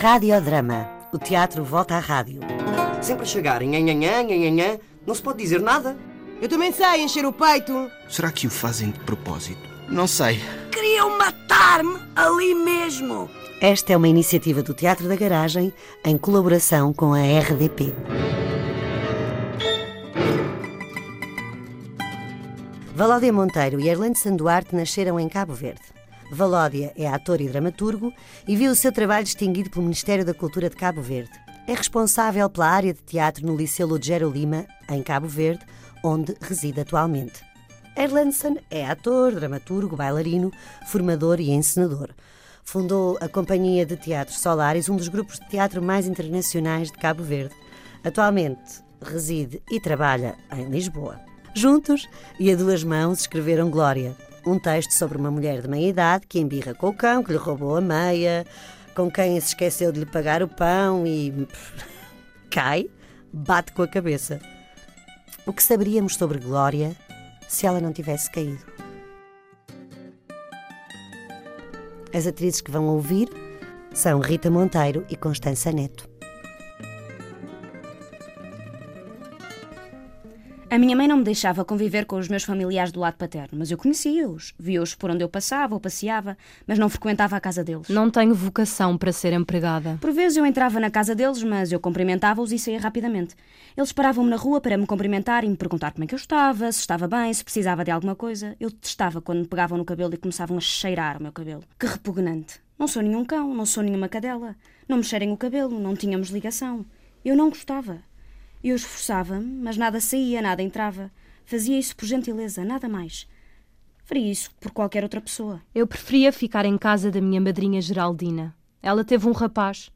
Radiodrama. O teatro volta à rádio. Sempre a chegar, nhanhanhã, nhanhanhã, não se pode dizer nada. Eu também sei encher o peito. Será que o fazem de propósito? Não sei. Queriam matar-me ali mesmo. Esta é uma iniciativa do Teatro da Garagem em colaboração com a RDP. Valódia Monteiro e Erlande Sanduarte nasceram em Cabo Verde. Valódia é ator e dramaturgo e viu o seu trabalho distinguido pelo Ministério da Cultura de Cabo Verde. É responsável pela área de teatro no Liceu Lugero Lima, em Cabo Verde, onde reside atualmente. Erlandson é ator, dramaturgo, bailarino, formador e encenador. Fundou a Companhia de Teatro Solares, um dos grupos de teatro mais internacionais de Cabo Verde. Atualmente reside e trabalha em Lisboa. Juntos e a duas mãos escreveram Glória, um texto sobre uma mulher de meia-idade que embirra com o cão, que lhe roubou a meia, com quem se esqueceu de lhe pagar o pão e. cai, bate com a cabeça. O que saberíamos sobre Glória se ela não tivesse caído? As atrizes que vão ouvir são Rita Monteiro e Constança Neto. A minha mãe não me deixava conviver com os meus familiares do lado paterno, mas eu conhecia-os. Via-os por onde eu passava ou passeava, mas não frequentava a casa deles. Não tenho vocação para ser empregada. Por vezes eu entrava na casa deles, mas eu cumprimentava-os e saía rapidamente. Eles paravam-me na rua para me cumprimentar e me perguntar como é que eu estava, se estava bem, se precisava de alguma coisa. Eu detestava quando me pegavam no cabelo e começavam a cheirar o meu cabelo. Que repugnante. Não sou nenhum cão, não sou nenhuma cadela. Não me cheirem o cabelo, não tínhamos ligação. Eu não gostava. Eu esforçava-me, mas nada saía, nada entrava. Fazia isso por gentileza, nada mais. Faria isso por qualquer outra pessoa. Eu preferia ficar em casa da minha madrinha Geraldina. Ela teve um rapaz.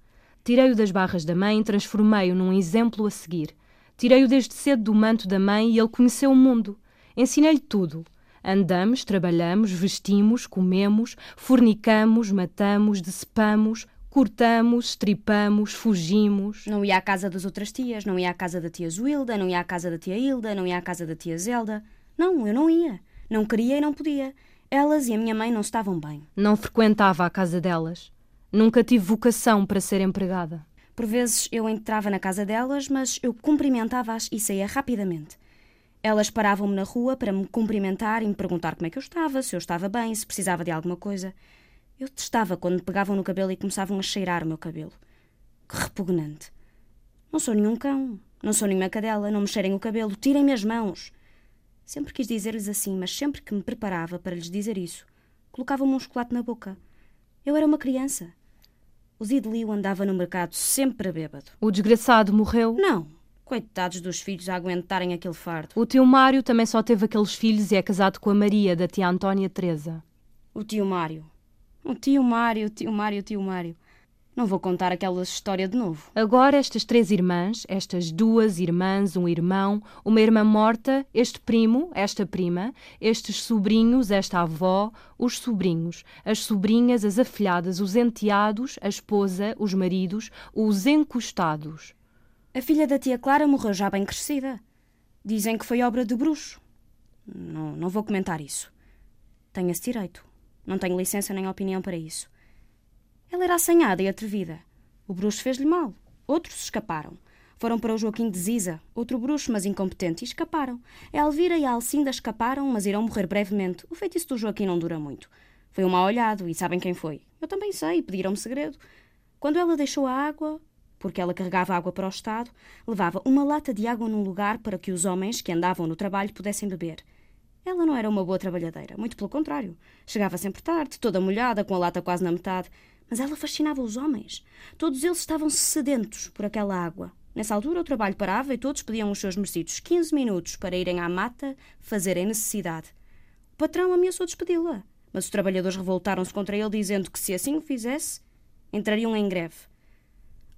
Tirei-o das barras da mãe e transformei-o num exemplo a seguir. Tirei-o desde cedo do manto da mãe e ele conheceu o mundo. Ensinei-lhe tudo. Andamos, trabalhamos, vestimos, comemos, fornicamos, matamos, decepamos, Cortamos, estripamos, fugimos. Não ia à casa das outras tias, não ia à casa da tia Zuilda, não ia à casa da tia Hilda, não ia à casa da tia Zelda. Não, eu não ia. Não queria e não podia. Elas e a minha mãe não estavam bem. Não frequentava a casa delas. Nunca tive vocação para ser empregada. Por vezes eu entrava na casa delas, mas eu cumprimentava-as e saía rapidamente. Elas paravam-me na rua para me cumprimentar e me perguntar como é que eu estava, se eu estava bem, se precisava de alguma coisa. Eu testava quando me pegavam no cabelo e começavam a cheirar o meu cabelo. Que repugnante. Não sou nenhum cão, não sou nenhuma cadela, não me cheirem o cabelo, tirem-me as mãos. Sempre quis dizer-lhes assim, mas sempre que me preparava para lhes dizer isso, colocava-me um chocolate na boca. Eu era uma criança. O Zidliu andava no mercado sempre bêbado. O desgraçado morreu? Não. Coitados dos filhos a aguentarem aquele fardo. O tio Mário também só teve aqueles filhos e é casado com a Maria, da tia Antónia Teresa. O tio Mário. O tio Mário, o tio Mário, o tio Mário. Não vou contar aquela história de novo. Agora estas três irmãs, estas duas irmãs, um irmão, uma irmã morta, este primo, esta prima, estes sobrinhos, esta avó, os sobrinhos, as sobrinhas, as afilhadas, os enteados, a esposa, os maridos, os encostados. A filha da tia Clara morreu já bem crescida. Dizem que foi obra de bruxo. Não, não vou comentar isso. Tenho esse direito. Não tenho licença nem opinião para isso. Ela era assanhada e atrevida. O bruxo fez-lhe mal. Outros escaparam. Foram para o Joaquim de Ziza, outro bruxo, mas incompetente, e escaparam. A Elvira e a Alcinda escaparam, mas irão morrer brevemente. O feitiço do Joaquim não dura muito. Foi um mal olhado, e sabem quem foi? Eu também sei, pediram-me segredo. Quando ela deixou a água, porque ela carregava água para o Estado, levava uma lata de água num lugar para que os homens que andavam no trabalho pudessem beber. Ela não era uma boa trabalhadeira, muito pelo contrário. Chegava sempre tarde, toda molhada, com a lata quase na metade. Mas ela fascinava os homens. Todos eles estavam sedentos por aquela água. Nessa altura o trabalho parava e todos pediam os seus merecidos 15 minutos para irem à mata fazerem necessidade. O patrão ameaçou despedi-la, mas os trabalhadores revoltaram-se contra ele, dizendo que se assim o fizesse, entrariam em greve.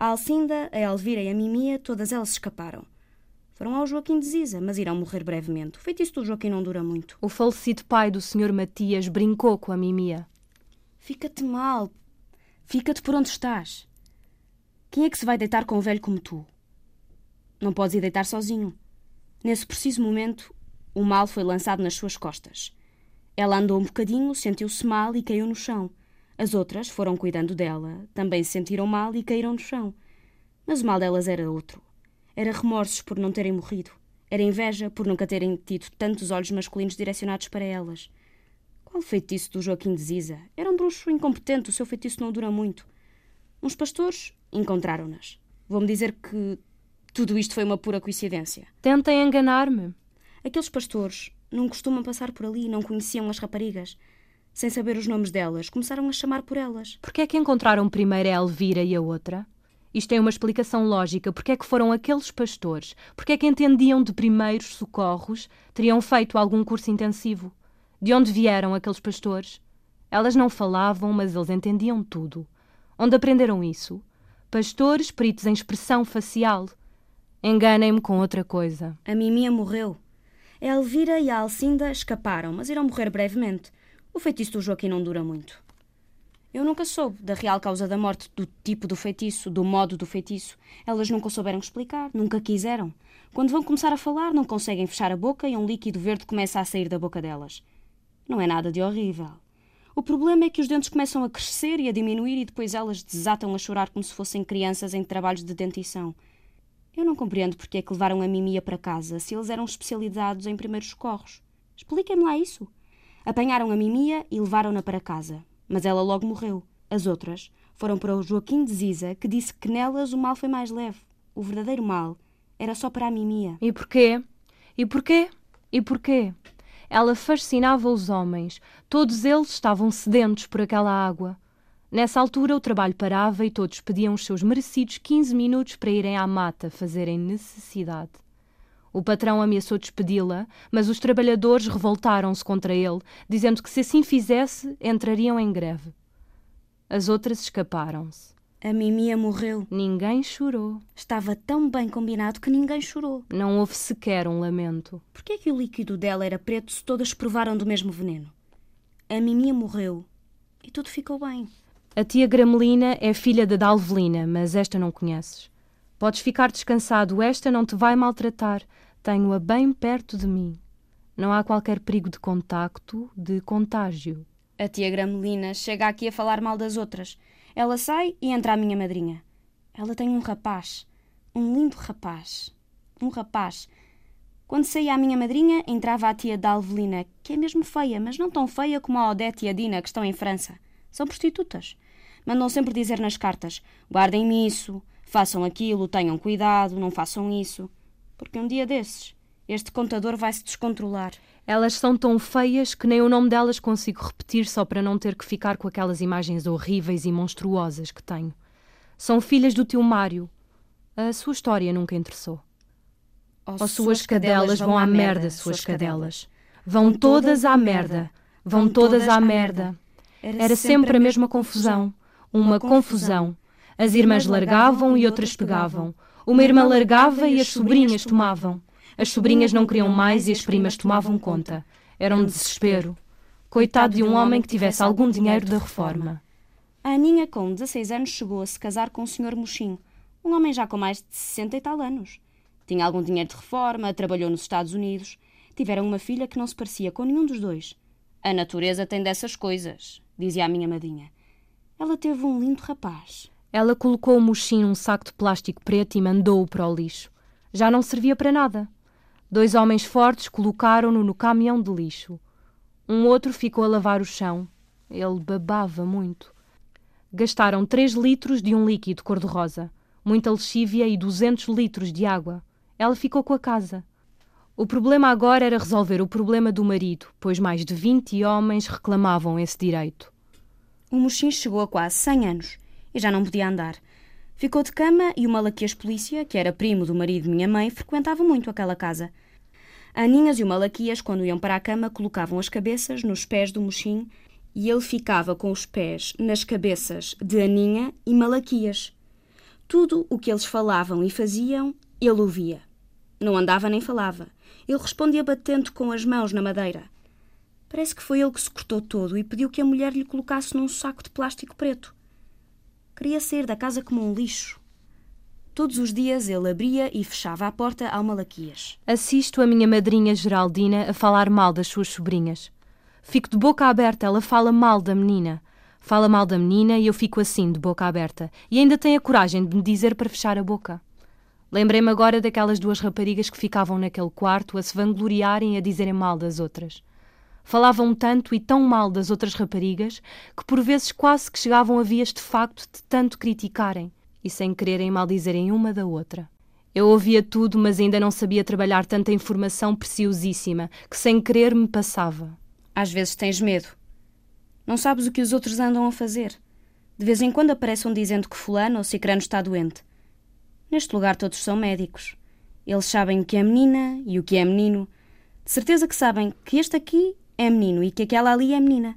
A Alcinda, a Elvira e a Mimia, todas elas escaparam. Foram ao Joaquim de Ziza, mas irão morrer brevemente. O feitiço do Joaquim não dura muito. O falecido pai do Sr. Matias brincou com a Mimia. Fica-te mal. Fica-te por onde estás. Quem é que se vai deitar com um velho como tu? Não podes ir deitar sozinho. Nesse preciso momento, o mal foi lançado nas suas costas. Ela andou um bocadinho, sentiu-se mal e caiu no chão. As outras foram cuidando dela, também se sentiram mal e caíram no chão. Mas o mal delas era outro. Era remorsos por não terem morrido. Era inveja por nunca terem tido tantos olhos masculinos direcionados para elas. Qual feitiço do Joaquim de Ziza? Era um bruxo incompetente, o seu feitiço não dura muito. Uns pastores encontraram-nas. Vou-me dizer que tudo isto foi uma pura coincidência. Tentem enganar-me. Aqueles pastores não costumam passar por ali, não conheciam as raparigas. Sem saber os nomes delas, começaram a chamar por elas. Por que é que encontraram primeiro a Elvira e a outra? Isto tem uma explicação lógica. Porque é que foram aqueles pastores? Porque é que entendiam de primeiros socorros? Teriam feito algum curso intensivo? De onde vieram aqueles pastores? Elas não falavam, mas eles entendiam tudo. Onde aprenderam isso? Pastores peritos em expressão facial. Enganem-me com outra coisa. A Mimia morreu. A Elvira e a Alcinda escaparam, mas irão morrer brevemente. O feitiço do Joaquim não dura muito. Eu nunca soube da real causa da morte, do tipo do feitiço, do modo do feitiço. Elas nunca souberam explicar, nunca quiseram. Quando vão começar a falar, não conseguem fechar a boca e um líquido verde começa a sair da boca delas. Não é nada de horrível. O problema é que os dentes começam a crescer e a diminuir e depois elas desatam a chorar como se fossem crianças em trabalhos de dentição. Eu não compreendo porque é que levaram a Mimia para casa se eles eram especializados em primeiros socorros. Expliquem-me lá isso. Apanharam a Mimia e levaram-na para casa mas ela logo morreu. As outras foram para o Joaquim de Ziza, que disse que nelas o mal foi mais leve. O verdadeiro mal era só para a Mimia. E porquê? E porquê? E porquê? Ela fascinava os homens. Todos eles estavam sedentos por aquela água. Nessa altura o trabalho parava e todos pediam os seus merecidos 15 minutos para irem à mata fazerem necessidade. O patrão ameaçou despedi-la, mas os trabalhadores revoltaram-se contra ele, dizendo que se assim fizesse, entrariam em greve. As outras escaparam-se. A Mimia morreu. Ninguém chorou. Estava tão bem combinado que ninguém chorou. Não houve sequer um lamento. Por que é que o líquido dela era preto se todas provaram do mesmo veneno? A Mimia morreu e tudo ficou bem. A tia Gramelina é filha da Dalvelina, mas esta não conheces. Podes ficar descansado, esta não te vai maltratar. Tenho-a bem perto de mim. Não há qualquer perigo de contacto, de contágio. A tia Gramelina chega aqui a falar mal das outras. Ela sai e entra a minha madrinha. Ela tem um rapaz. Um lindo rapaz. Um rapaz. Quando saía a minha madrinha, entrava a tia Dalvelina, que é mesmo feia, mas não tão feia como a Odete e a Dina, que estão em França. São prostitutas. Mandam sempre dizer nas cartas: guardem-me isso, façam aquilo, tenham cuidado, não façam isso porque um dia desses este contador vai se descontrolar. Elas são tão feias que nem o nome delas consigo repetir só para não ter que ficar com aquelas imagens horríveis e monstruosas que tenho. São filhas do tio Mário. A sua história nunca interessou. Oh, oh suas cadelas vão à merda, suas cadelas. Vão todas à merda. Vão todas à merda. Era sempre a mesma confusão. Uma confusão. As irmãs largavam e outras pegavam. Uma irmã largava e as sobrinhas tomavam. As sobrinhas não queriam mais e as primas tomavam conta. Era um desespero. Coitado de um homem que tivesse algum dinheiro da reforma. A Aninha, com 16 anos, chegou a se casar com o Sr. Mochinho, um homem já com mais de 60 e tal anos. Tinha algum dinheiro de reforma, trabalhou nos Estados Unidos. Tiveram uma filha que não se parecia com nenhum dos dois. A natureza tem dessas coisas, dizia a minha madrinha. Ela teve um lindo rapaz. Ela colocou o mochinho num saco de plástico preto e mandou-o para o lixo. Já não servia para nada. Dois homens fortes colocaram-no no caminhão de lixo. Um outro ficou a lavar o chão. Ele babava muito. Gastaram três litros de um líquido cor-de-rosa, muita lexívia e duzentos litros de água. Ela ficou com a casa. O problema agora era resolver o problema do marido, pois mais de vinte homens reclamavam esse direito. O mochinho chegou a quase cem anos e já não podia andar. Ficou de cama e o Malaquias Polícia, que era primo do marido de minha mãe, frequentava muito aquela casa. Aninhas e o Malaquias, quando iam para a cama, colocavam as cabeças nos pés do mochim e ele ficava com os pés nas cabeças de Aninha e Malaquias. Tudo o que eles falavam e faziam, ele ouvia. Não andava nem falava. Ele respondia batendo com as mãos na madeira. Parece que foi ele que se cortou todo e pediu que a mulher lhe colocasse num saco de plástico preto. Queria sair da casa como um lixo. Todos os dias ele abria e fechava a porta ao Malaquias. Assisto a minha madrinha Geraldina a falar mal das suas sobrinhas. Fico de boca aberta, ela fala mal da menina. Fala mal da menina e eu fico assim, de boca aberta, e ainda tem a coragem de me dizer para fechar a boca. Lembrei-me agora daquelas duas raparigas que ficavam naquele quarto a se vangloriarem e a dizerem mal das outras. Falavam tanto e tão mal das outras raparigas que por vezes quase que chegavam a vias de facto de tanto criticarem e sem quererem maldizerem uma da outra. Eu ouvia tudo, mas ainda não sabia trabalhar tanta informação preciosíssima que sem querer me passava. Às vezes tens medo. Não sabes o que os outros andam a fazer. De vez em quando aparecem dizendo que fulano ou cicrano está doente. Neste lugar todos são médicos. Eles sabem o que é menina e o que é menino. De certeza que sabem que este aqui é menino e que aquela ali é menina.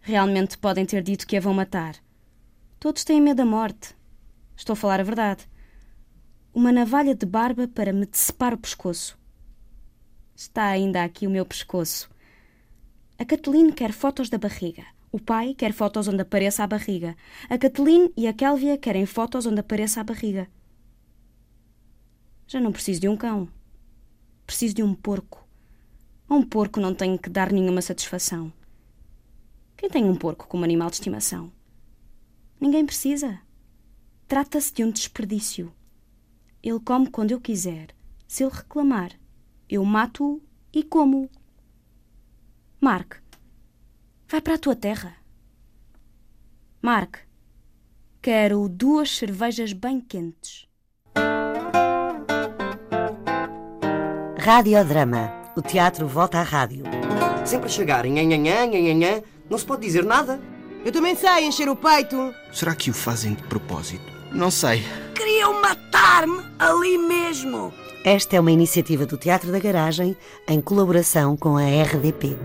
Realmente podem ter dito que a vão matar. Todos têm medo da morte. Estou a falar a verdade. Uma navalha de barba para me decepar o pescoço. Está ainda aqui o meu pescoço. A Cateline quer fotos da barriga. O pai quer fotos onde apareça a barriga. A Cateline e a Kélvia querem fotos onde apareça a barriga. Já não preciso de um cão. Preciso de um porco. A um porco não tenho que dar nenhuma satisfação. Quem tem um porco como animal de estimação? Ninguém precisa. Trata-se de um desperdício. Ele come quando eu quiser. Se ele reclamar, eu mato-o e como-o. Mark, vai para a tua terra. Mark, quero duas cervejas bem quentes. Radiodrama. O teatro volta à rádio. Sempre a chegar, nhanhanhã, nhanhanhã, não se pode dizer nada. Eu também sei encher o peito. Será que o fazem de propósito? Não sei. Queriam matar-me ali mesmo. Esta é uma iniciativa do Teatro da Garagem em colaboração com a RDP.